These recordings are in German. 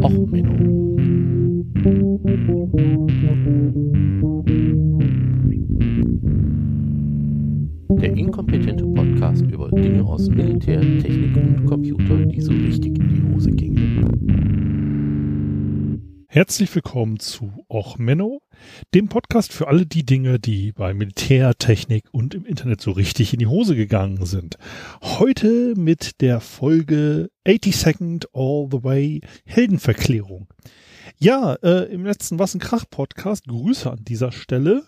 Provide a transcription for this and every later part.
Och, Menno. Der inkompetente Podcast über Dinge aus Militär, Technik und Computer, die so richtig in die Hose gingen. Herzlich willkommen zu Och Menno, dem Podcast für alle die Dinge, die bei Militär, Technik und im Internet so richtig in die Hose gegangen sind. Heute mit der Folge 80 Second All the Way Heldenverklärung. Ja, äh, im letzten Was Krach Podcast, Grüße an dieser Stelle,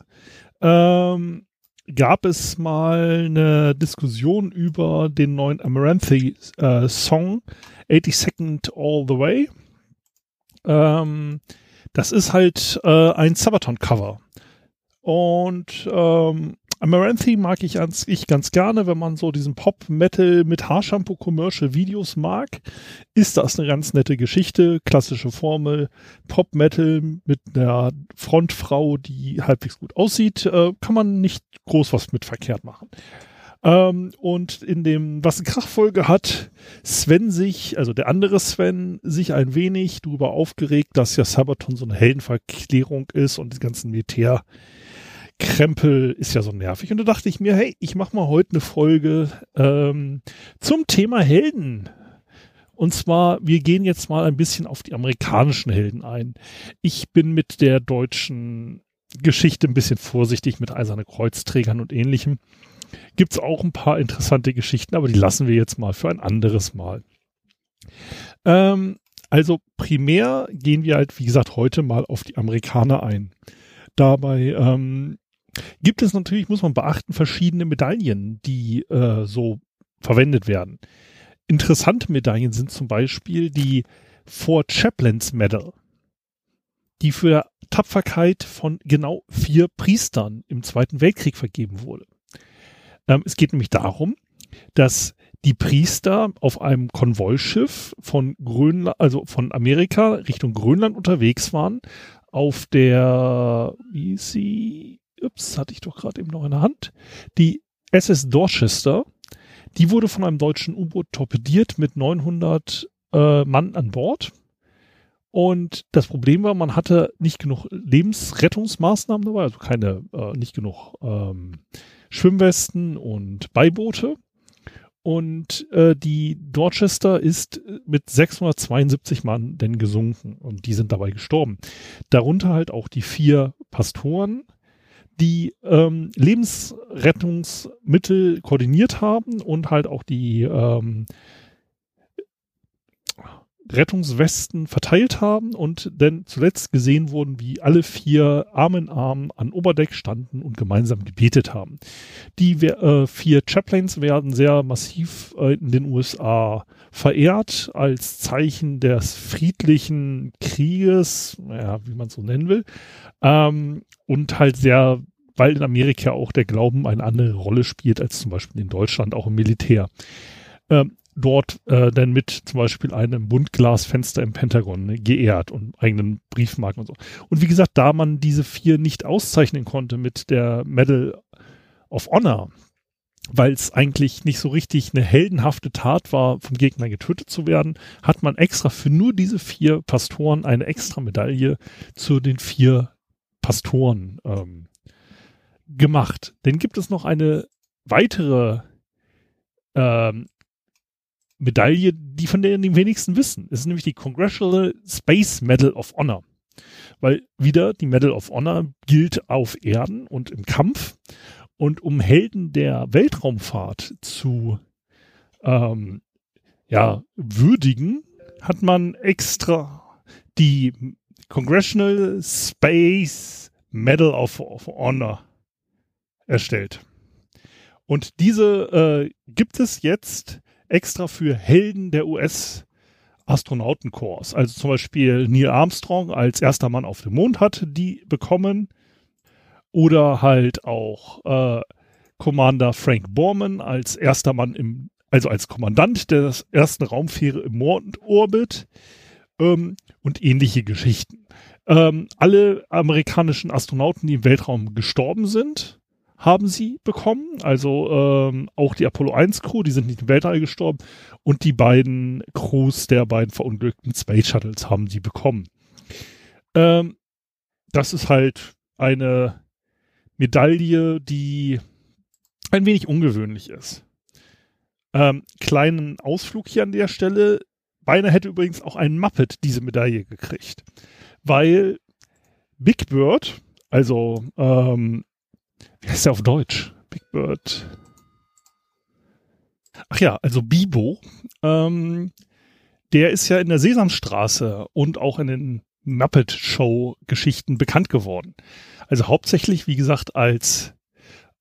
ähm, gab es mal eine Diskussion über den neuen Amaranthi äh, Song 80 Second All the Way. Ähm, das ist halt äh, ein Sabaton-Cover. Und ähm, Amaranthi mag ich, ans, ich ganz gerne, wenn man so diesen Pop-Metal mit Haarshampoo-Commercial-Videos mag, ist das eine ganz nette Geschichte, klassische Formel, Pop-Metal mit einer Frontfrau, die halbwegs gut aussieht, äh, kann man nicht groß was mit verkehrt machen. Ähm, und in dem Was Krachfolge hat Sven sich, also der andere Sven, sich ein wenig darüber aufgeregt, dass ja Sabaton so eine Heldenverklärung ist und die ganzen Militärkrempel ist ja so nervig. Und da dachte ich mir, hey, ich mache mal heute eine Folge ähm, zum Thema Helden. Und zwar, wir gehen jetzt mal ein bisschen auf die amerikanischen Helden ein. Ich bin mit der deutschen Geschichte ein bisschen vorsichtig mit Eiserne Kreuzträgern und ähnlichem gibt es auch ein paar interessante Geschichten, aber die lassen wir jetzt mal für ein anderes Mal. Ähm, also primär gehen wir halt, wie gesagt, heute mal auf die Amerikaner ein. Dabei ähm, gibt es natürlich, muss man beachten, verschiedene Medaillen, die äh, so verwendet werden. Interessante Medaillen sind zum Beispiel die Four Chaplains Medal, die für Tapferkeit von genau vier Priestern im Zweiten Weltkrieg vergeben wurde. Ähm, es geht nämlich darum, dass die Priester auf einem Konvoischiff von Grönland, also von Amerika Richtung Grönland unterwegs waren, auf der, wie ist sie, ups, hatte ich doch gerade eben noch in der Hand, die SS Dorchester, die wurde von einem deutschen U-Boot torpediert mit 900 äh, Mann an Bord. Und das Problem war, man hatte nicht genug Lebensrettungsmaßnahmen dabei, also keine, äh, nicht genug ähm, Schwimmwesten und Beiboote. Und äh, die Dorchester ist mit 672 Mann denn gesunken und die sind dabei gestorben. Darunter halt auch die vier Pastoren, die ähm, Lebensrettungsmittel koordiniert haben und halt auch die ähm, Rettungswesten verteilt haben und dann zuletzt gesehen wurden, wie alle vier Arm in Arm an Oberdeck standen und gemeinsam gebetet haben. Die äh, vier Chaplains werden sehr massiv äh, in den USA verehrt als Zeichen des friedlichen Krieges, ja, wie man es so nennen will, ähm, und halt sehr weil in Amerika auch der Glauben eine andere Rolle spielt als zum Beispiel in Deutschland, auch im Militär. Ähm, dort äh, dann mit zum Beispiel einem Buntglasfenster im Pentagon ne, geehrt und eigenen Briefmarken und so. Und wie gesagt, da man diese vier nicht auszeichnen konnte mit der Medal of Honor, weil es eigentlich nicht so richtig eine heldenhafte Tat war, vom Gegner getötet zu werden, hat man extra für nur diese vier Pastoren eine extra Medaille zu den vier Pastoren ähm, gemacht. Dann gibt es noch eine weitere ähm, Medaille, die von der die wenigsten wissen. Es ist nämlich die Congressional Space Medal of Honor. Weil wieder die Medal of Honor gilt auf Erden und im Kampf. Und um Helden der Weltraumfahrt zu ähm, ja, würdigen, hat man extra die Congressional Space Medal of, of Honor erstellt. Und diese äh, gibt es jetzt extra für Helden der US Astronautenkorps. Also zum Beispiel Neil Armstrong als erster Mann auf dem Mond hat die bekommen. Oder halt auch äh, Commander Frank Borman als erster Mann im, also als Kommandant der ersten Raumfähre im Mondorbit ähm, und ähnliche Geschichten. Ähm, alle amerikanischen Astronauten, die im Weltraum gestorben sind, haben sie bekommen. Also ähm, auch die Apollo 1 Crew, die sind nicht im Weltall gestorben. Und die beiden Crews der beiden verunglückten Space Shuttles haben sie bekommen. Ähm, das ist halt eine Medaille, die ein wenig ungewöhnlich ist. Ähm, kleinen Ausflug hier an der Stelle. Beinahe hätte übrigens auch ein Muppet diese Medaille gekriegt. Weil Big Bird, also, ähm, wie heißt der auf Deutsch? Big Bird. Ach ja, also Bibo, ähm, der ist ja in der Sesamstraße und auch in den Muppet Show Geschichten bekannt geworden. Also hauptsächlich, wie gesagt, als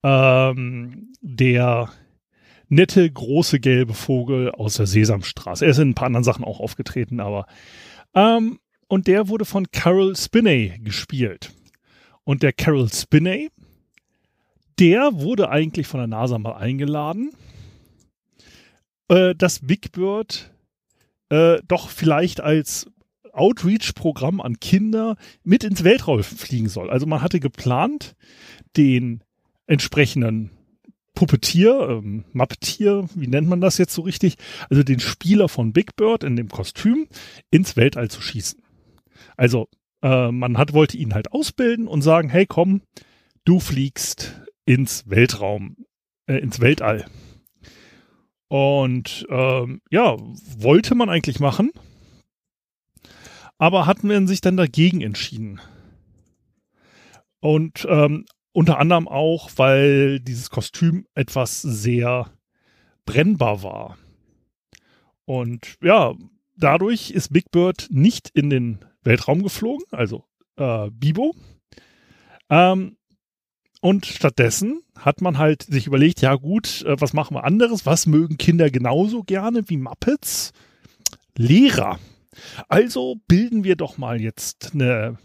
ähm, der nette große gelbe Vogel aus der Sesamstraße. Er ist in ein paar anderen Sachen auch aufgetreten, aber ähm, und der wurde von Carol Spinney gespielt. Und der Carol Spinney, der wurde eigentlich von der NASA mal eingeladen, äh, dass Big Bird äh, doch vielleicht als Outreach-Programm an Kinder mit ins Weltraum fliegen soll. Also man hatte geplant, den entsprechenden Puppetier, ähm, Mappetier, wie nennt man das jetzt so richtig? Also den Spieler von Big Bird in dem Kostüm ins Weltall zu schießen. Also äh, man hat, wollte ihn halt ausbilden und sagen, hey komm, du fliegst ins Weltraum, äh, ins Weltall. Und ähm, ja, wollte man eigentlich machen, aber hat man sich dann dagegen entschieden. Und ähm, unter anderem auch, weil dieses Kostüm etwas sehr brennbar war. Und ja, dadurch ist Big Bird nicht in den Weltraum geflogen, also äh, Bibo. Ähm, und stattdessen hat man halt sich überlegt, ja gut, äh, was machen wir anderes? Was mögen Kinder genauso gerne wie Muppets? Lehrer. Also bilden wir doch mal jetzt eine,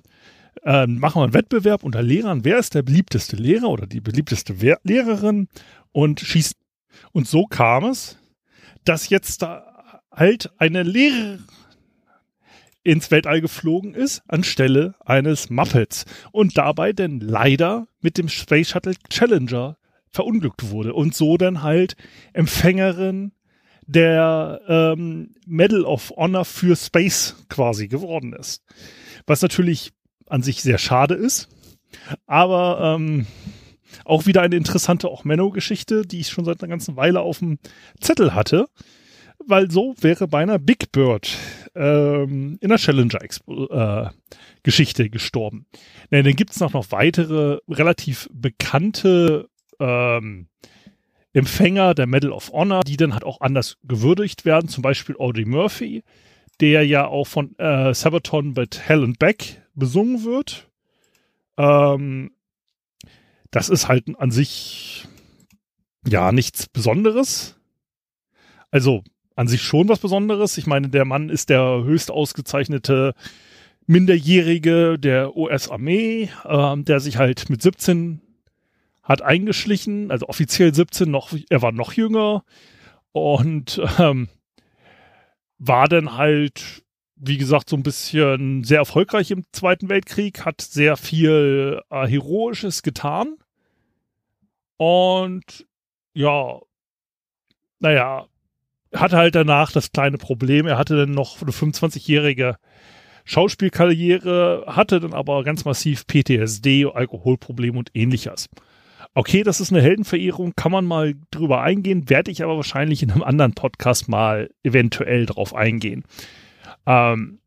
äh, machen wir einen Wettbewerb unter Lehrern. Wer ist der beliebteste Lehrer oder die beliebteste Lehrerin? Und schießt. Und so kam es, dass jetzt da halt eine Lehrerin ins Weltall geflogen ist, anstelle eines Muppets. Und dabei denn leider mit dem Space Shuttle Challenger verunglückt wurde und so dann halt Empfängerin der ähm, Medal of Honor für Space quasi geworden ist. Was natürlich an sich sehr schade ist, aber ähm, auch wieder eine interessante auch Menno-Geschichte, die ich schon seit einer ganzen Weile auf dem Zettel hatte, weil so wäre beinahe Big Bird ähm, in der Challenger-Geschichte äh, gestorben. Ja, dann gibt es noch, noch weitere relativ bekannte ähm, Empfänger der Medal of Honor, die dann halt auch anders gewürdigt werden. Zum Beispiel Audrey Murphy, der ja auch von äh, Sabaton mit Helen Beck besungen wird. Ähm, das ist halt an sich ja nichts Besonderes. Also an sich schon was Besonderes. Ich meine, der Mann ist der höchst ausgezeichnete Minderjährige der US-Armee, äh, der sich halt mit 17 hat eingeschlichen, also offiziell 17, noch, er war noch jünger und ähm, war dann halt, wie gesagt, so ein bisschen sehr erfolgreich im Zweiten Weltkrieg, hat sehr viel äh, Heroisches getan und ja, naja, hatte halt danach das kleine Problem, er hatte dann noch eine 25-jährige Schauspielkarriere, hatte dann aber ganz massiv PTSD, Alkoholprobleme und ähnliches. Okay, das ist eine Heldenverehrung, kann man mal drüber eingehen, werde ich aber wahrscheinlich in einem anderen Podcast mal eventuell drauf eingehen. Ähm,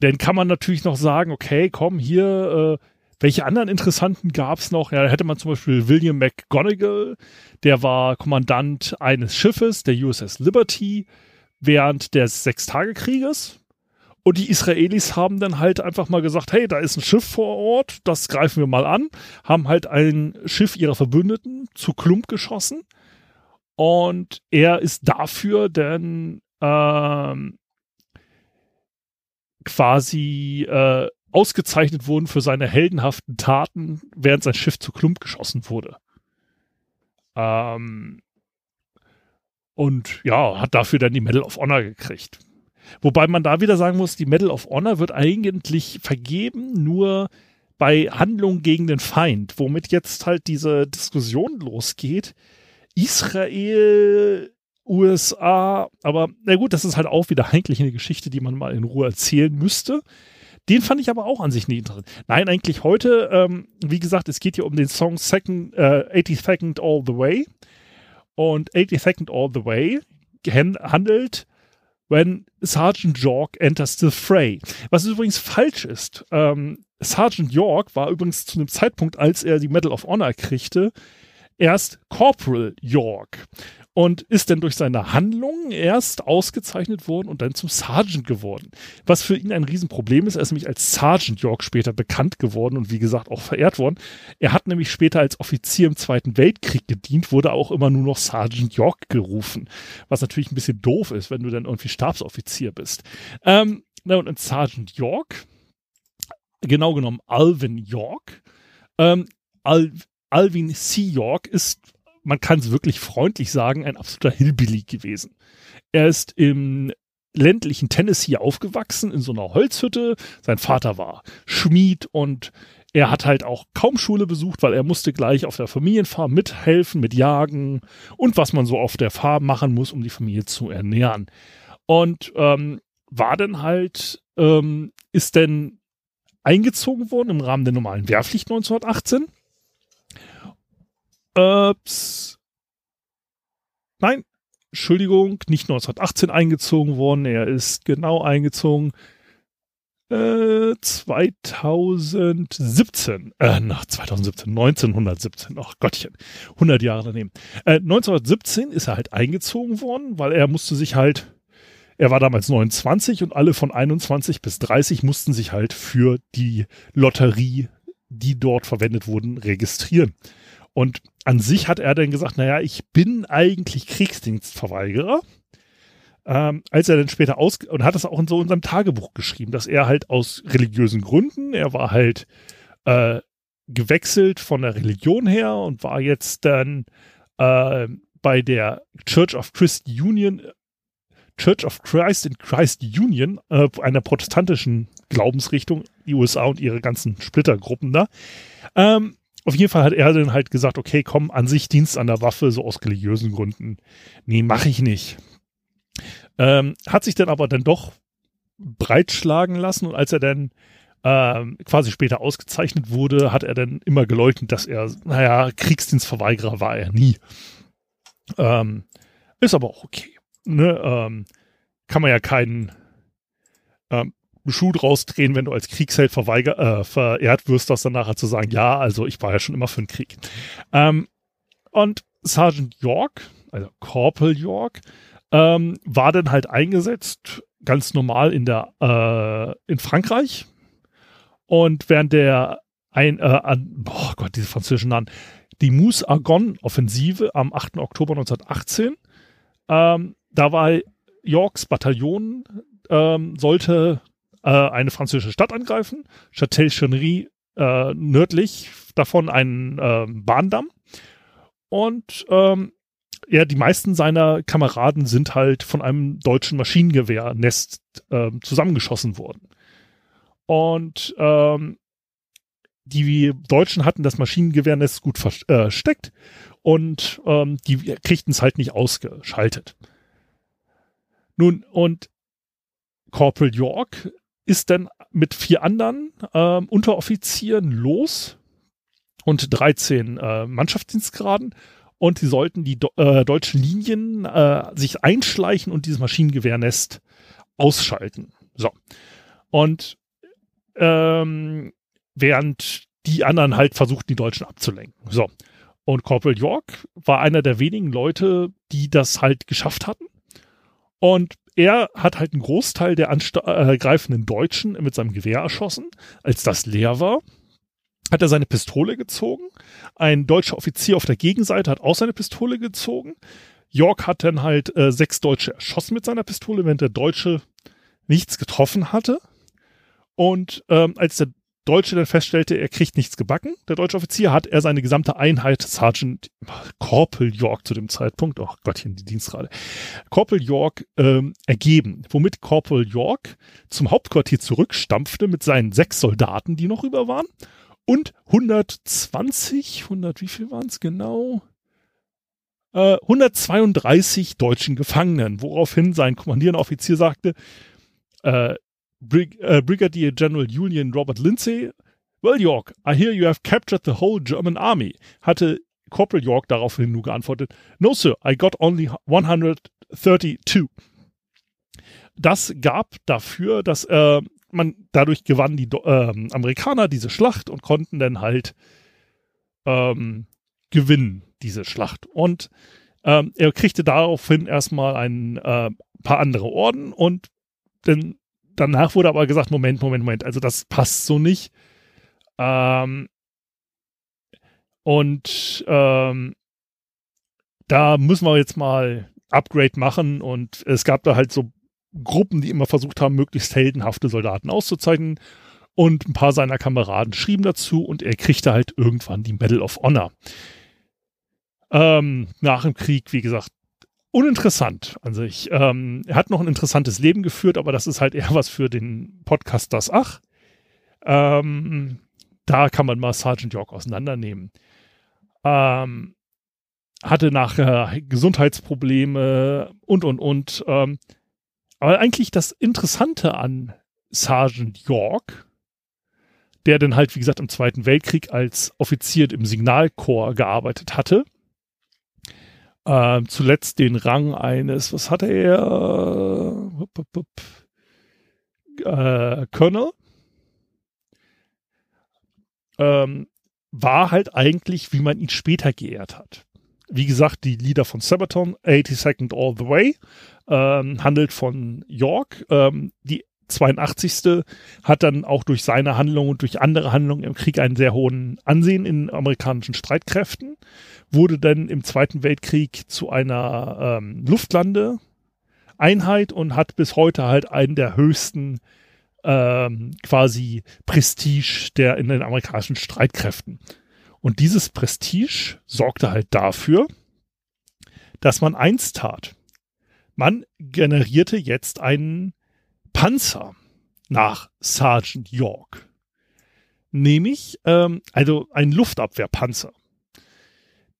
dann kann man natürlich noch sagen, okay, komm, hier, äh, welche anderen Interessanten gab es noch? Ja, da hätte man zum Beispiel William McGonigal, der war Kommandant eines Schiffes, der USS Liberty, während des Sechstagekrieges. Und die Israelis haben dann halt einfach mal gesagt, hey, da ist ein Schiff vor Ort, das greifen wir mal an, haben halt ein Schiff ihrer Verbündeten zu Klump geschossen. Und er ist dafür dann ähm, quasi äh, ausgezeichnet worden für seine heldenhaften Taten, während sein Schiff zu Klump geschossen wurde. Ähm, und ja, hat dafür dann die Medal of Honor gekriegt. Wobei man da wieder sagen muss, die Medal of Honor wird eigentlich vergeben, nur bei Handlungen gegen den Feind, womit jetzt halt diese Diskussion losgeht. Israel, USA, aber na gut, das ist halt auch wieder eigentlich eine Geschichte, die man mal in Ruhe erzählen müsste. Den fand ich aber auch an sich nicht interessant. Nein, eigentlich heute, ähm, wie gesagt, es geht hier um den Song Second, äh, 80 Second All the Way. Und 80 Second All the Way handelt When Sergeant York enters the fray. Was übrigens falsch ist. Ähm, Sergeant York war übrigens zu dem Zeitpunkt, als er die Medal of Honor kriegte, erst Corporal York und ist dann durch seine Handlungen erst ausgezeichnet worden und dann zum Sergeant geworden. Was für ihn ein Riesenproblem ist. Er ist nämlich als Sergeant York später bekannt geworden und wie gesagt auch verehrt worden. Er hat nämlich später als Offizier im Zweiten Weltkrieg gedient, wurde auch immer nur noch Sergeant York gerufen. Was natürlich ein bisschen doof ist, wenn du dann irgendwie Stabsoffizier bist. Ähm, na und ein Sergeant York, genau genommen Alvin York, ähm, Al Alvin C. York ist man kann es wirklich freundlich sagen, ein absoluter Hillbilly gewesen. Er ist im ländlichen Tennessee aufgewachsen, in so einer Holzhütte. Sein Vater war Schmied und er hat halt auch kaum Schule besucht, weil er musste gleich auf der Familienfarm mithelfen, mit Jagen und was man so auf der Farm machen muss, um die Familie zu ernähren. Und ähm, war dann halt, ähm, ist denn eingezogen worden im Rahmen der normalen Wehrpflicht 1918 Ups. Nein, Entschuldigung, nicht 1918 eingezogen worden. Er ist genau eingezogen äh, 2017. Äh, nach 2017, 1917. Ach Gottchen, 100 Jahre daneben. Äh, 1917 ist er halt eingezogen worden, weil er musste sich halt er war damals 29 und alle von 21 bis 30 mussten sich halt für die Lotterie, die dort verwendet wurden, registrieren. Und an sich hat er dann gesagt, naja, ich bin eigentlich Kriegsdienstverweigerer. Ähm, als er dann später aus und hat das auch in so unserem Tagebuch geschrieben, dass er halt aus religiösen Gründen, er war halt äh, gewechselt von der Religion her und war jetzt dann äh, bei der Church of Christ Union, Church of Christ in Christ Union, äh, einer protestantischen Glaubensrichtung, die USA und ihre ganzen Splittergruppen da. Ähm, auf jeden Fall hat er dann halt gesagt, okay, komm, an sich Dienst an der Waffe, so aus religiösen Gründen. Nee, mache ich nicht. Ähm, hat sich dann aber dann doch breitschlagen lassen und als er dann ähm, quasi später ausgezeichnet wurde, hat er dann immer geleugnet, dass er, naja, Kriegsdienstverweigerer war er nie. Ähm, ist aber auch okay. Ne? Ähm, kann man ja keinen ähm, Schuh draus drehen, wenn du als Kriegsheld äh, verehrt wirst, das dann nachher zu sagen, ja, also ich war ja schon immer für den Krieg. Ähm, und Sergeant York, also Corporal York, ähm, war dann halt eingesetzt, ganz normal in der, äh, in Frankreich. Und während der ein, äh, an, boah Gott, diese französischen Namen, die Mousse-Argonne-Offensive am 8. Oktober 1918, ähm, da war Yorks Bataillon ähm, sollte äh, eine französische Stadt angreifen, Châtel-Chenry äh, nördlich davon einen äh, Bahndamm. Und ähm, ja, die meisten seiner Kameraden sind halt von einem deutschen Maschinengewehrnest äh, zusammengeschossen worden. Und ähm, die Deutschen hatten das Maschinengewehrnest gut versteckt und ähm, die kriegten es halt nicht ausgeschaltet. Nun, und Corporal York ist dann mit vier anderen äh, Unteroffizieren los und 13 äh, Mannschaftsdienstgraden und sie sollten die äh, deutschen Linien äh, sich einschleichen und dieses Maschinengewehrnest ausschalten. So. Und ähm, während die anderen halt versuchten, die Deutschen abzulenken. So. Und Corporal York war einer der wenigen Leute, die das halt geschafft hatten. Und er hat halt einen Großteil der angreifenden Deutschen mit seinem Gewehr erschossen. Als das leer war, hat er seine Pistole gezogen. Ein deutscher Offizier auf der Gegenseite hat auch seine Pistole gezogen. York hat dann halt äh, sechs Deutsche erschossen mit seiner Pistole, während der Deutsche nichts getroffen hatte. Und ähm, als der Deutsche dann feststellte, er kriegt nichts gebacken. Der deutsche Offizier hat er seine gesamte Einheit, Sergeant Corporal York zu dem Zeitpunkt, oh Gottchen, die Dienstgrade, Corporal York ähm, ergeben, womit Corporal York zum Hauptquartier zurückstampfte mit seinen sechs Soldaten, die noch über waren, und 120, 100, wie viel waren es genau? Äh, 132 deutschen Gefangenen, woraufhin sein kommandierender Offizier sagte, äh, Brig äh, Brigadier General Julian Robert Lindsay, Well, York, I hear you have captured the whole German army, hatte Corporal York daraufhin nur geantwortet, No, sir, I got only 132. Das gab dafür, dass äh, man dadurch gewann die äh, Amerikaner diese Schlacht und konnten dann halt ähm, gewinnen, diese Schlacht. Und ähm, er kriegte daraufhin erstmal ein äh, paar andere Orden und dann, danach wurde aber gesagt, Moment, Moment, Moment, also das passt so nicht. Ähm, und ähm, da müssen wir jetzt mal Upgrade machen und es gab da halt so Gruppen, die immer versucht haben, möglichst heldenhafte Soldaten auszuzeichnen. Und ein paar seiner Kameraden schrieben dazu und er kriegte halt irgendwann die Medal of Honor. Ähm, nach dem Krieg, wie gesagt, uninteressant an sich. Ähm, er hat noch ein interessantes Leben geführt, aber das ist halt eher was für den Podcast Das Ach. Ähm, da kann man mal Sergeant York auseinandernehmen. Ähm, hatte nachher Gesundheitsprobleme und, und, und. Ähm, aber eigentlich das Interessante an Sergeant York, der dann halt, wie gesagt, im Zweiten Weltkrieg als Offizier im Signalkorps gearbeitet hatte, äh, zuletzt den Rang eines, was hatte er? Hup, hup, hup, äh, Colonel. Ähm, war halt eigentlich, wie man ihn später geehrt hat. Wie gesagt, die Lieder von Sabaton, 82nd All the Way, ähm, handelt von York. Ähm, die 82. hat dann auch durch seine Handlung und durch andere Handlungen im Krieg einen sehr hohen Ansehen in amerikanischen Streitkräften, wurde dann im Zweiten Weltkrieg zu einer ähm, Luftlandeeinheit und hat bis heute halt einen der höchsten ähm, quasi Prestige der in den amerikanischen Streitkräften. Und dieses Prestige sorgte halt dafür, dass man eins tat. Man generierte jetzt einen Panzer nach Sergeant York. Nämlich, ähm, also ein Luftabwehrpanzer.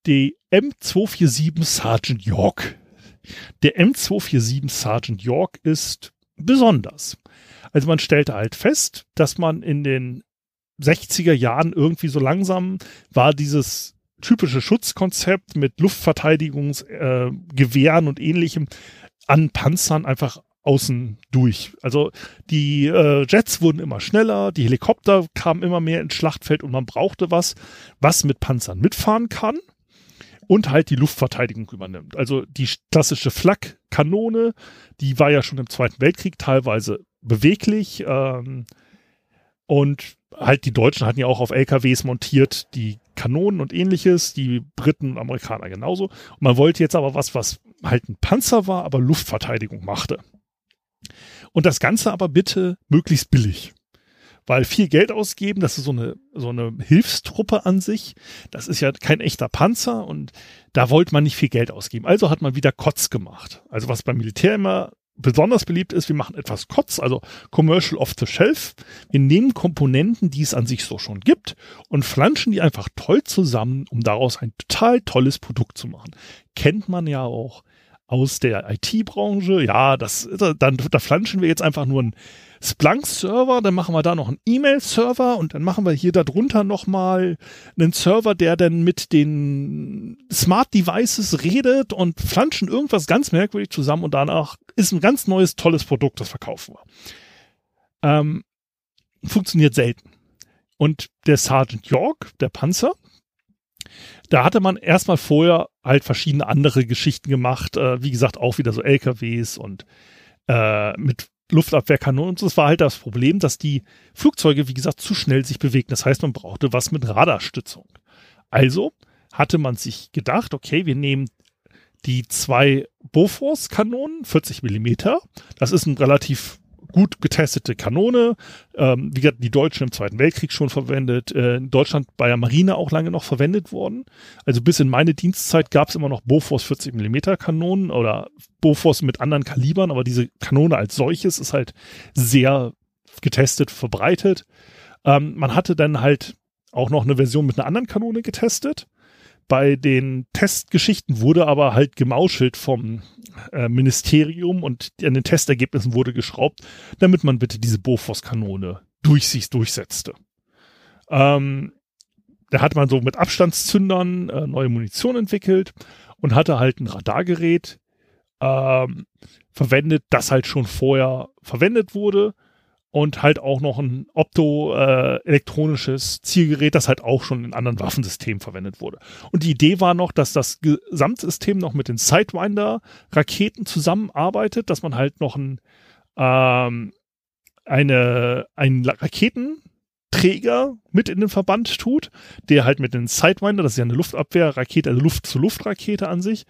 Die M247 Sergeant York. Der M247 Sergeant York ist besonders. Also man stellte halt fest, dass man in den 60er Jahren irgendwie so langsam war dieses typische Schutzkonzept mit Luftverteidigungsgewehren äh, und ähnlichem an Panzern einfach außen durch. Also die äh, Jets wurden immer schneller, die Helikopter kamen immer mehr ins Schlachtfeld und man brauchte was, was mit Panzern mitfahren kann und halt die Luftverteidigung übernimmt. Also die klassische Flak-Kanone, die war ja schon im Zweiten Weltkrieg teilweise beweglich ähm, und halt die Deutschen hatten ja auch auf LKWs montiert die Kanonen und ähnliches, die Briten und Amerikaner genauso. Und man wollte jetzt aber was, was halt ein Panzer war, aber Luftverteidigung machte. Und das Ganze aber bitte möglichst billig. Weil viel Geld ausgeben, das ist so eine, so eine Hilfstruppe an sich. Das ist ja kein echter Panzer und da wollte man nicht viel Geld ausgeben. Also hat man wieder Kotz gemacht. Also was beim Militär immer besonders beliebt ist, wir machen etwas Kotz, also Commercial off the Shelf. Wir nehmen Komponenten, die es an sich so schon gibt und flanschen die einfach toll zusammen, um daraus ein total tolles Produkt zu machen. Kennt man ja auch aus der IT-Branche. Ja, das, dann, da flanschen wir jetzt einfach nur einen Splunk-Server, dann machen wir da noch einen E-Mail-Server und dann machen wir hier darunter nochmal einen Server, der dann mit den Smart Devices redet und flanschen irgendwas ganz merkwürdig zusammen und danach ist ein ganz neues, tolles Produkt, das verkaufen wir. Ähm, funktioniert selten. Und der Sergeant York, der Panzer, da hatte man erstmal vorher halt verschiedene andere Geschichten gemacht. Äh, wie gesagt, auch wieder so LKWs und äh, mit Luftabwehrkanonen. Und das war halt das Problem, dass die Flugzeuge, wie gesagt, zu schnell sich bewegen. Das heißt, man brauchte was mit Radarstützung. Also hatte man sich gedacht, okay, wir nehmen die zwei Bofors-Kanonen, 40 Millimeter. Das ist ein relativ gut getestete Kanone. Ähm, wie gesagt, die Deutschen im Zweiten Weltkrieg schon verwendet, äh, in Deutschland bei der Marine auch lange noch verwendet worden. Also bis in meine Dienstzeit gab es immer noch Bofors 40 Millimeter Kanonen oder Bofors mit anderen Kalibern, aber diese Kanone als solches ist halt sehr getestet, verbreitet. Ähm, man hatte dann halt auch noch eine Version mit einer anderen Kanone getestet. Bei den Testgeschichten wurde aber halt gemauschelt vom äh, Ministerium und an den Testergebnissen wurde geschraubt, damit man bitte diese Bofors-Kanone durch sich durchsetzte. Ähm, da hat man so mit Abstandszündern äh, neue Munition entwickelt und hatte halt ein Radargerät ähm, verwendet, das halt schon vorher verwendet wurde und halt auch noch ein optoelektronisches äh, Zielgerät, das halt auch schon in anderen Waffensystemen verwendet wurde. Und die Idee war noch, dass das Gesamtsystem noch mit den Sidewinder-Raketen zusammenarbeitet, dass man halt noch ein, ähm, eine, einen Raketenträger mit in den Verband tut, der halt mit den Sidewinder, das ist ja eine Luftabwehrrakete, also Luft-zu-Luft-Rakete an sich,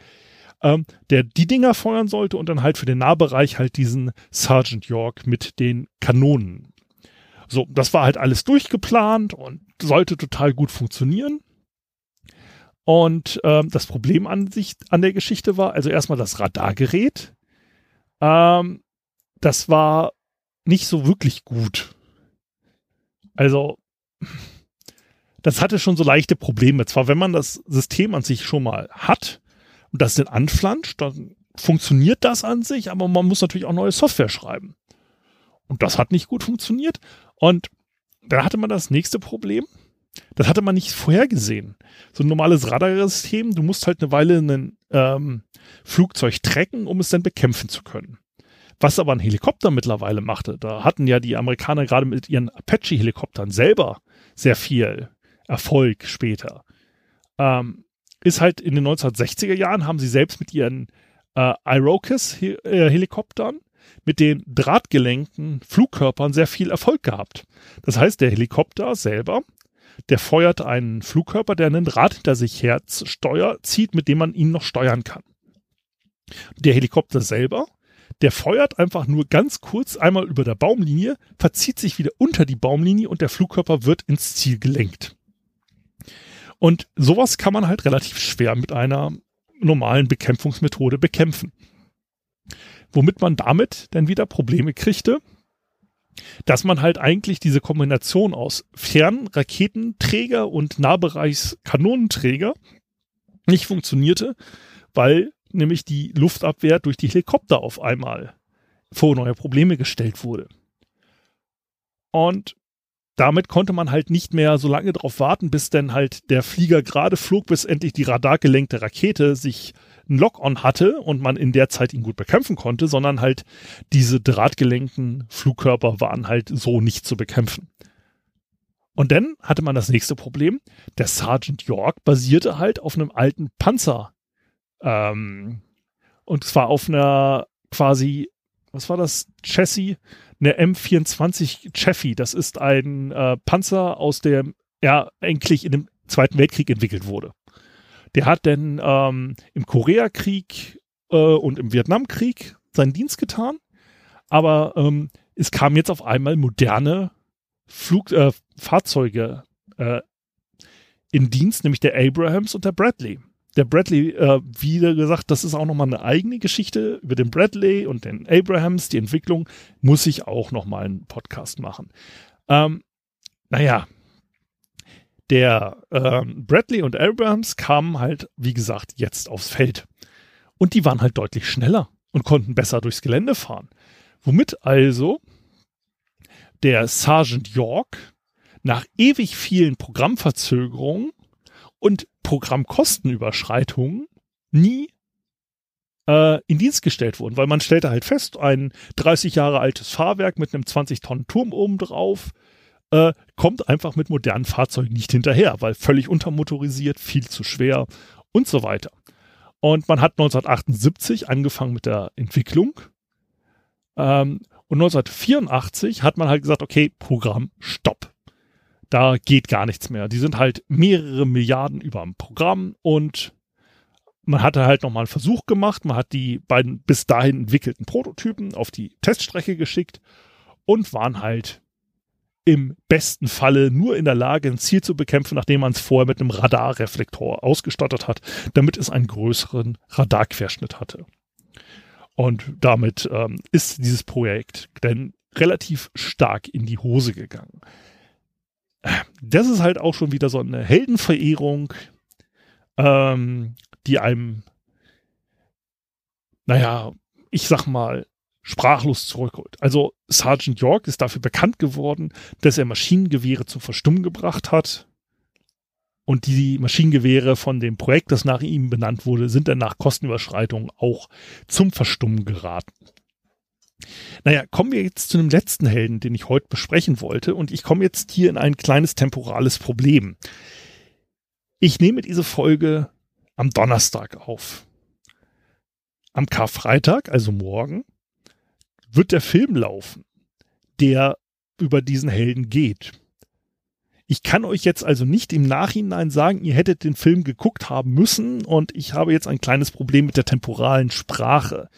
ähm, der die Dinger feuern sollte und dann halt für den Nahbereich halt diesen Sergeant York mit den Kanonen. So, das war halt alles durchgeplant und sollte total gut funktionieren. Und ähm, das Problem an sich an der Geschichte war, also erstmal das Radargerät. Ähm, das war nicht so wirklich gut. Also, das hatte schon so leichte Probleme. Zwar, wenn man das System an sich schon mal hat, und das dann anflanscht, dann funktioniert das an sich, aber man muss natürlich auch neue Software schreiben. Und das hat nicht gut funktioniert. Und dann hatte man das nächste Problem. Das hatte man nicht vorhergesehen. So ein normales Radarsystem, du musst halt eine Weile ein ähm, Flugzeug trecken, um es dann bekämpfen zu können. Was aber ein Helikopter mittlerweile machte, da hatten ja die Amerikaner gerade mit ihren Apache-Helikoptern selber sehr viel Erfolg später. Ähm, ist halt in den 1960er Jahren haben sie selbst mit ihren äh, Iroquois-Helikoptern äh, mit den drahtgelenkten Flugkörpern sehr viel Erfolg gehabt. Das heißt, der Helikopter selber, der feuert einen Flugkörper, der einen Draht hinter sich her steuert, zieht, mit dem man ihn noch steuern kann. Der Helikopter selber, der feuert einfach nur ganz kurz einmal über der Baumlinie, verzieht sich wieder unter die Baumlinie und der Flugkörper wird ins Ziel gelenkt. Und sowas kann man halt relativ schwer mit einer normalen Bekämpfungsmethode bekämpfen. Womit man damit dann wieder Probleme kriegte, dass man halt eigentlich diese Kombination aus Fernraketenträger und Nahbereichskanonenträger nicht funktionierte, weil nämlich die Luftabwehr durch die Helikopter auf einmal vor neue Probleme gestellt wurde. Und damit konnte man halt nicht mehr so lange darauf warten, bis dann halt der Flieger gerade flog, bis endlich die radargelenkte Rakete sich ein Lock-on hatte und man in der Zeit ihn gut bekämpfen konnte, sondern halt diese drahtgelenkten Flugkörper waren halt so nicht zu bekämpfen. Und dann hatte man das nächste Problem. Der Sergeant York basierte halt auf einem alten Panzer. Ähm, und zwar auf einer quasi, was war das? Chassis? Eine M24 Chaffee. Das ist ein äh, Panzer aus dem, ja, eigentlich in dem Zweiten Weltkrieg entwickelt wurde. Der hat dann ähm, im Koreakrieg äh, und im Vietnamkrieg seinen Dienst getan, aber ähm, es kamen jetzt auf einmal moderne Flug, äh, Fahrzeuge äh, in Dienst, nämlich der Abrahams und der Bradley der Bradley, äh, wieder gesagt, das ist auch nochmal eine eigene Geschichte über den Bradley und den Abrahams, die Entwicklung, muss ich auch nochmal einen Podcast machen. Ähm, naja, der ähm, Bradley und Abrahams kamen halt, wie gesagt, jetzt aufs Feld. Und die waren halt deutlich schneller und konnten besser durchs Gelände fahren. Womit also der Sergeant York nach ewig vielen Programmverzögerungen und Programmkostenüberschreitungen nie äh, in Dienst gestellt wurden, weil man stellte halt fest, ein 30 Jahre altes Fahrwerk mit einem 20 Tonnen Turm oben drauf äh, kommt einfach mit modernen Fahrzeugen nicht hinterher, weil völlig untermotorisiert, viel zu schwer und so weiter. Und man hat 1978 angefangen mit der Entwicklung. Ähm, und 1984 hat man halt gesagt, okay, Programm, stopp da geht gar nichts mehr. Die sind halt mehrere Milliarden über dem Programm und man hatte halt nochmal einen Versuch gemacht. Man hat die beiden bis dahin entwickelten Prototypen auf die Teststrecke geschickt und waren halt im besten Falle nur in der Lage, ein Ziel zu bekämpfen, nachdem man es vorher mit einem Radarreflektor ausgestattet hat, damit es einen größeren Radarquerschnitt hatte. Und damit ähm, ist dieses Projekt dann relativ stark in die Hose gegangen. Das ist halt auch schon wieder so eine Heldenverehrung, ähm, die einem, naja, ich sag mal, sprachlos zurückholt. Also Sergeant York ist dafür bekannt geworden, dass er Maschinengewehre zum Verstummen gebracht hat. Und die Maschinengewehre von dem Projekt, das nach ihm benannt wurde, sind dann nach Kostenüberschreitungen auch zum Verstummen geraten. Naja, kommen wir jetzt zu dem letzten Helden, den ich heute besprechen wollte. Und ich komme jetzt hier in ein kleines temporales Problem. Ich nehme diese Folge am Donnerstag auf. Am Karfreitag, also morgen, wird der Film laufen, der über diesen Helden geht. Ich kann euch jetzt also nicht im Nachhinein sagen, ihr hättet den Film geguckt haben müssen und ich habe jetzt ein kleines Problem mit der temporalen Sprache.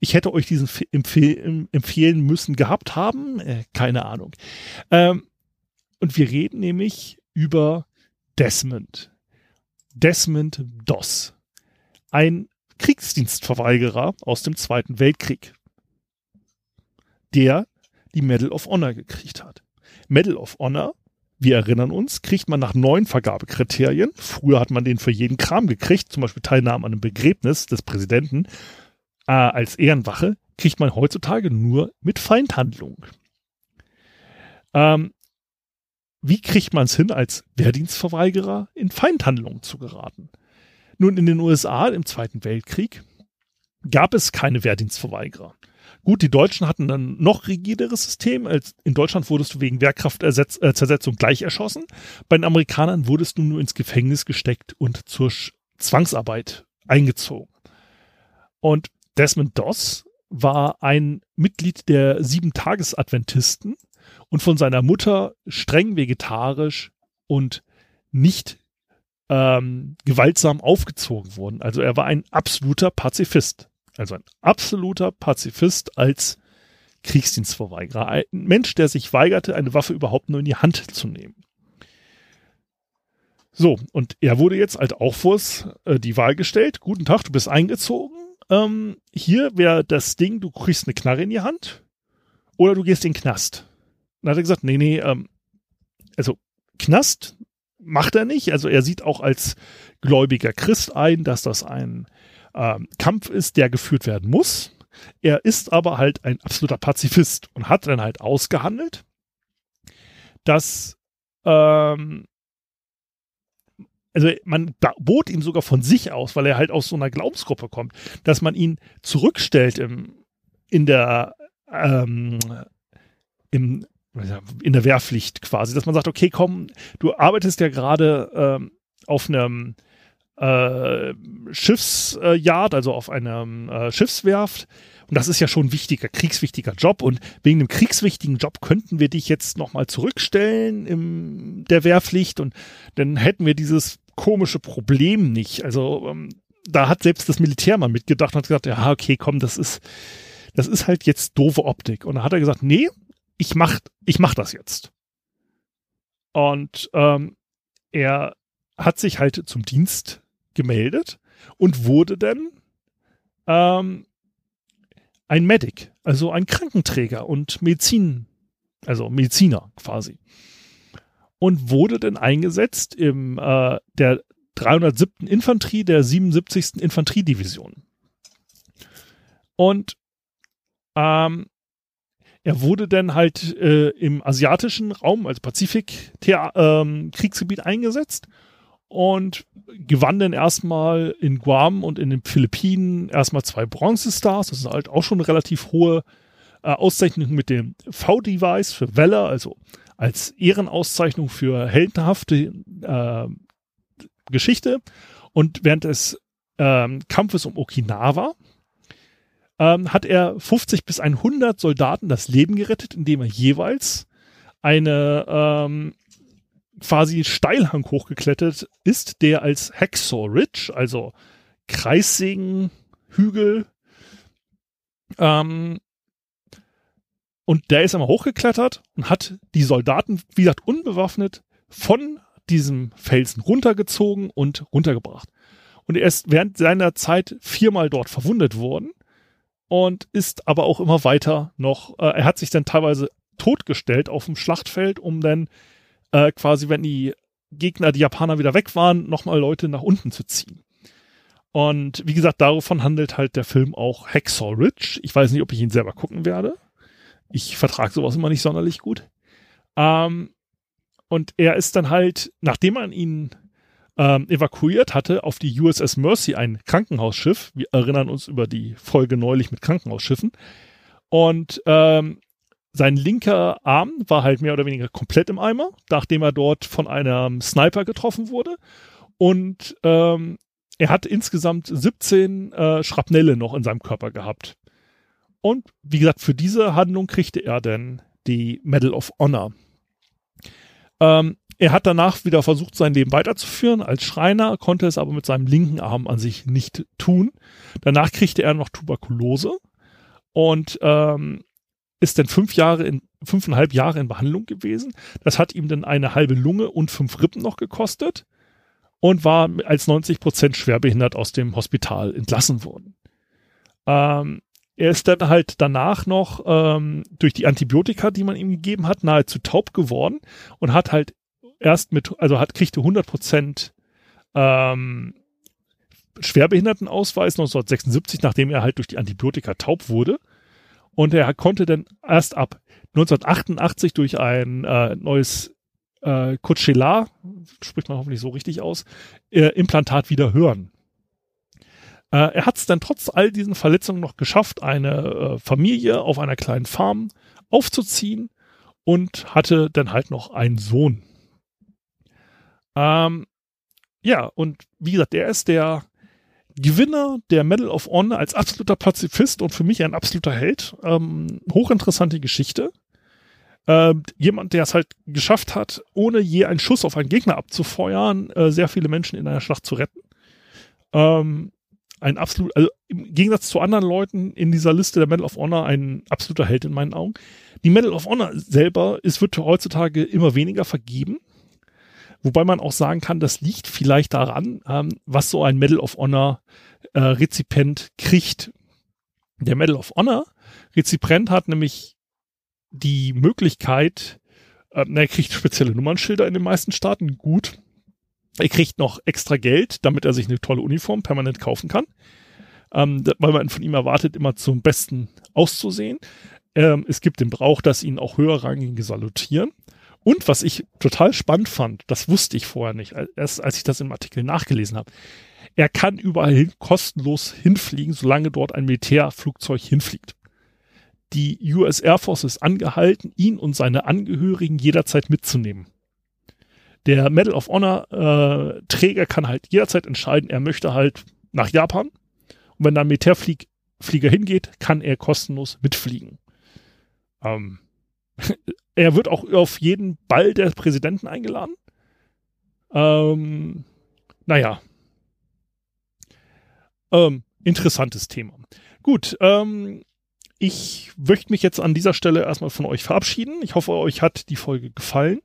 Ich hätte euch diesen Film empfehlen müssen gehabt haben, äh, keine Ahnung. Ähm, und wir reden nämlich über Desmond. Desmond Doss. Ein Kriegsdienstverweigerer aus dem Zweiten Weltkrieg der die Medal of Honor gekriegt hat. Medal of Honor, wir erinnern uns, kriegt man nach neun Vergabekriterien. Früher hat man den für jeden Kram gekriegt, zum Beispiel Teilnahme an einem Begräbnis des Präsidenten. Äh, als Ehrenwache kriegt man heutzutage nur mit Feindhandlung. Ähm, wie kriegt man es hin, als Wehrdienstverweigerer in Feindhandlungen zu geraten? Nun, in den USA im Zweiten Weltkrieg gab es keine Wehrdienstverweigerer. Gut, die Deutschen hatten ein noch rigideres System. In Deutschland wurdest du wegen Wehrkraftzersetzung äh, gleich erschossen. Bei den Amerikanern wurdest du nur ins Gefängnis gesteckt und zur Zwangsarbeit eingezogen. Und Desmond Doss war ein Mitglied der Sieben-Tages-Adventisten und von seiner Mutter streng vegetarisch und nicht ähm, gewaltsam aufgezogen worden. Also er war ein absoluter Pazifist. Also ein absoluter Pazifist als Kriegsdienstverweigerer. Ein Mensch, der sich weigerte, eine Waffe überhaupt nur in die Hand zu nehmen. So, und er wurde jetzt halt auch vor äh, die Wahl gestellt. Guten Tag, du bist eingezogen. Ähm, hier wäre das Ding, du kriegst eine Knarre in die Hand oder du gehst in den Knast. Dann hat er gesagt, nee, nee, ähm, also Knast macht er nicht. Also er sieht auch als gläubiger Christ ein, dass das ein ähm, Kampf ist, der geführt werden muss. Er ist aber halt ein absoluter Pazifist und hat dann halt ausgehandelt, dass ähm, also man bot ihm sogar von sich aus, weil er halt aus so einer Glaubensgruppe kommt, dass man ihn zurückstellt im, in der ähm, im, in der Wehrpflicht quasi, dass man sagt, okay, komm, du arbeitest ja gerade ähm, auf einem äh, Schiffsyard, also auf einer äh, Schiffswerft. Und das ist ja schon ein wichtiger, kriegswichtiger Job. Und wegen dem kriegswichtigen Job könnten wir dich jetzt nochmal zurückstellen in der Wehrpflicht und dann hätten wir dieses komische Problem nicht. Also ähm, da hat selbst das Militär mal mitgedacht und hat gesagt, ja, okay, komm, das ist, das ist halt jetzt doofe Optik. Und da hat er gesagt, nee, ich mach, ich mach das jetzt. Und ähm, er hat sich halt zum Dienst gemeldet und wurde dann ähm, ein Medic, also ein Krankenträger und Medizin, also Mediziner quasi. Und wurde dann eingesetzt im äh, der 307. Infanterie der 77. Infanteriedivision. Und ähm, er wurde dann halt äh, im asiatischen Raum, also Pazifik-Kriegsgebiet ähm, eingesetzt und gewann dann erstmal in Guam und in den Philippinen erstmal zwei Bronze-Stars. Das ist halt auch schon eine relativ hohe äh, Auszeichnung mit dem V-Device für Valor, also als Ehrenauszeichnung für heldenhafte äh, Geschichte. Und während des ähm, Kampfes um Okinawa ähm, hat er 50 bis 100 Soldaten das Leben gerettet, indem er jeweils eine ähm, quasi Steilhang hochgeklettert ist, der als Hacksaw Ridge, also Kreissägenhügel, ähm, und der ist einmal hochgeklettert und hat die Soldaten, wie gesagt, unbewaffnet von diesem Felsen runtergezogen und runtergebracht. Und er ist während seiner Zeit viermal dort verwundet worden und ist aber auch immer weiter noch, äh, er hat sich dann teilweise totgestellt auf dem Schlachtfeld, um dann äh, quasi, wenn die Gegner, die Japaner wieder weg waren, nochmal Leute nach unten zu ziehen. Und wie gesagt, davon handelt halt der Film auch Hacksaw Ridge. Ich weiß nicht, ob ich ihn selber gucken werde. Ich vertrage sowas immer nicht sonderlich gut. Ähm, und er ist dann halt, nachdem man ihn ähm, evakuiert hatte, auf die USS Mercy, ein Krankenhausschiff. Wir erinnern uns über die Folge neulich mit Krankenhausschiffen. Und ähm, sein linker Arm war halt mehr oder weniger komplett im Eimer, nachdem er dort von einem Sniper getroffen wurde. Und ähm, er hat insgesamt 17 äh, Schrapnelle noch in seinem Körper gehabt. Und wie gesagt, für diese Handlung kriegte er dann die Medal of Honor. Ähm, er hat danach wieder versucht, sein Leben weiterzuführen. Als Schreiner konnte es aber mit seinem linken Arm an sich nicht tun. Danach kriegte er noch Tuberkulose und ähm, ist dann fünf Jahre in fünfeinhalb Jahre in Behandlung gewesen. Das hat ihm dann eine halbe Lunge und fünf Rippen noch gekostet und war als 90 Prozent schwerbehindert aus dem Hospital entlassen worden. Ähm, er ist dann halt danach noch ähm, durch die Antibiotika, die man ihm gegeben hat, nahezu taub geworden und hat halt erst mit, also hat, kriegte 100 Prozent ähm, Schwerbehindertenausweis 1976, nachdem er halt durch die Antibiotika taub wurde. Und er konnte dann erst ab 1988 durch ein äh, neues äh, Coachella, spricht man hoffentlich so richtig aus, äh, Implantat wieder hören. Äh, er hat es dann trotz all diesen Verletzungen noch geschafft, eine äh, Familie auf einer kleinen Farm aufzuziehen und hatte dann halt noch einen Sohn. Ähm, ja, und wie gesagt, der ist der Gewinner der Medal of Honor als absoluter Pazifist und für mich ein absoluter Held. Ähm, hochinteressante Geschichte. Ähm, jemand, der es halt geschafft hat, ohne je einen Schuss auf einen Gegner abzufeuern, äh, sehr viele Menschen in einer Schlacht zu retten. Ähm, ein absolut, also im Gegensatz zu anderen Leuten in dieser Liste der Medal of Honor ein absoluter Held in meinen Augen. Die Medal of Honor selber ist, wird heutzutage immer weniger vergeben. Wobei man auch sagen kann, das liegt vielleicht daran, ähm, was so ein Medal of Honor äh, Rezipient kriegt. Der Medal of Honor Rezipient hat nämlich die Möglichkeit, äh, er kriegt spezielle Nummernschilder in den meisten Staaten, gut. Er kriegt noch extra Geld, damit er sich eine tolle Uniform permanent kaufen kann. Ähm, weil man von ihm erwartet, immer zum Besten auszusehen. Ähm, es gibt den Brauch, dass ihn auch höherrangige salutieren. Und was ich total spannend fand, das wusste ich vorher nicht, erst als ich das im Artikel nachgelesen habe. Er kann überall hin, kostenlos hinfliegen, solange dort ein Militärflugzeug hinfliegt. Die US Air Force ist angehalten, ihn und seine Angehörigen jederzeit mitzunehmen. Der Medal of Honor äh, Träger kann halt jederzeit entscheiden, er möchte halt nach Japan. Und wenn da ein Militärflieger hingeht, kann er kostenlos mitfliegen. Ähm, er wird auch auf jeden Ball der Präsidenten eingeladen. Ähm, naja. Ähm, interessantes Thema. Gut, ähm, ich möchte mich jetzt an dieser Stelle erstmal von euch verabschieden. Ich hoffe, euch hat die Folge gefallen.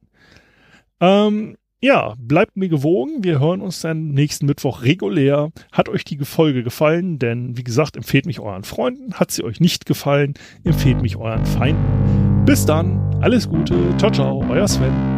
Ähm, ja, bleibt mir gewogen. Wir hören uns dann nächsten Mittwoch regulär. Hat euch die Folge gefallen? Denn, wie gesagt, empfehlt mich euren Freunden. Hat sie euch nicht gefallen? Empfehlt mich euren Feinden. Bis dann, alles Gute, ciao, ciao, euer Sven.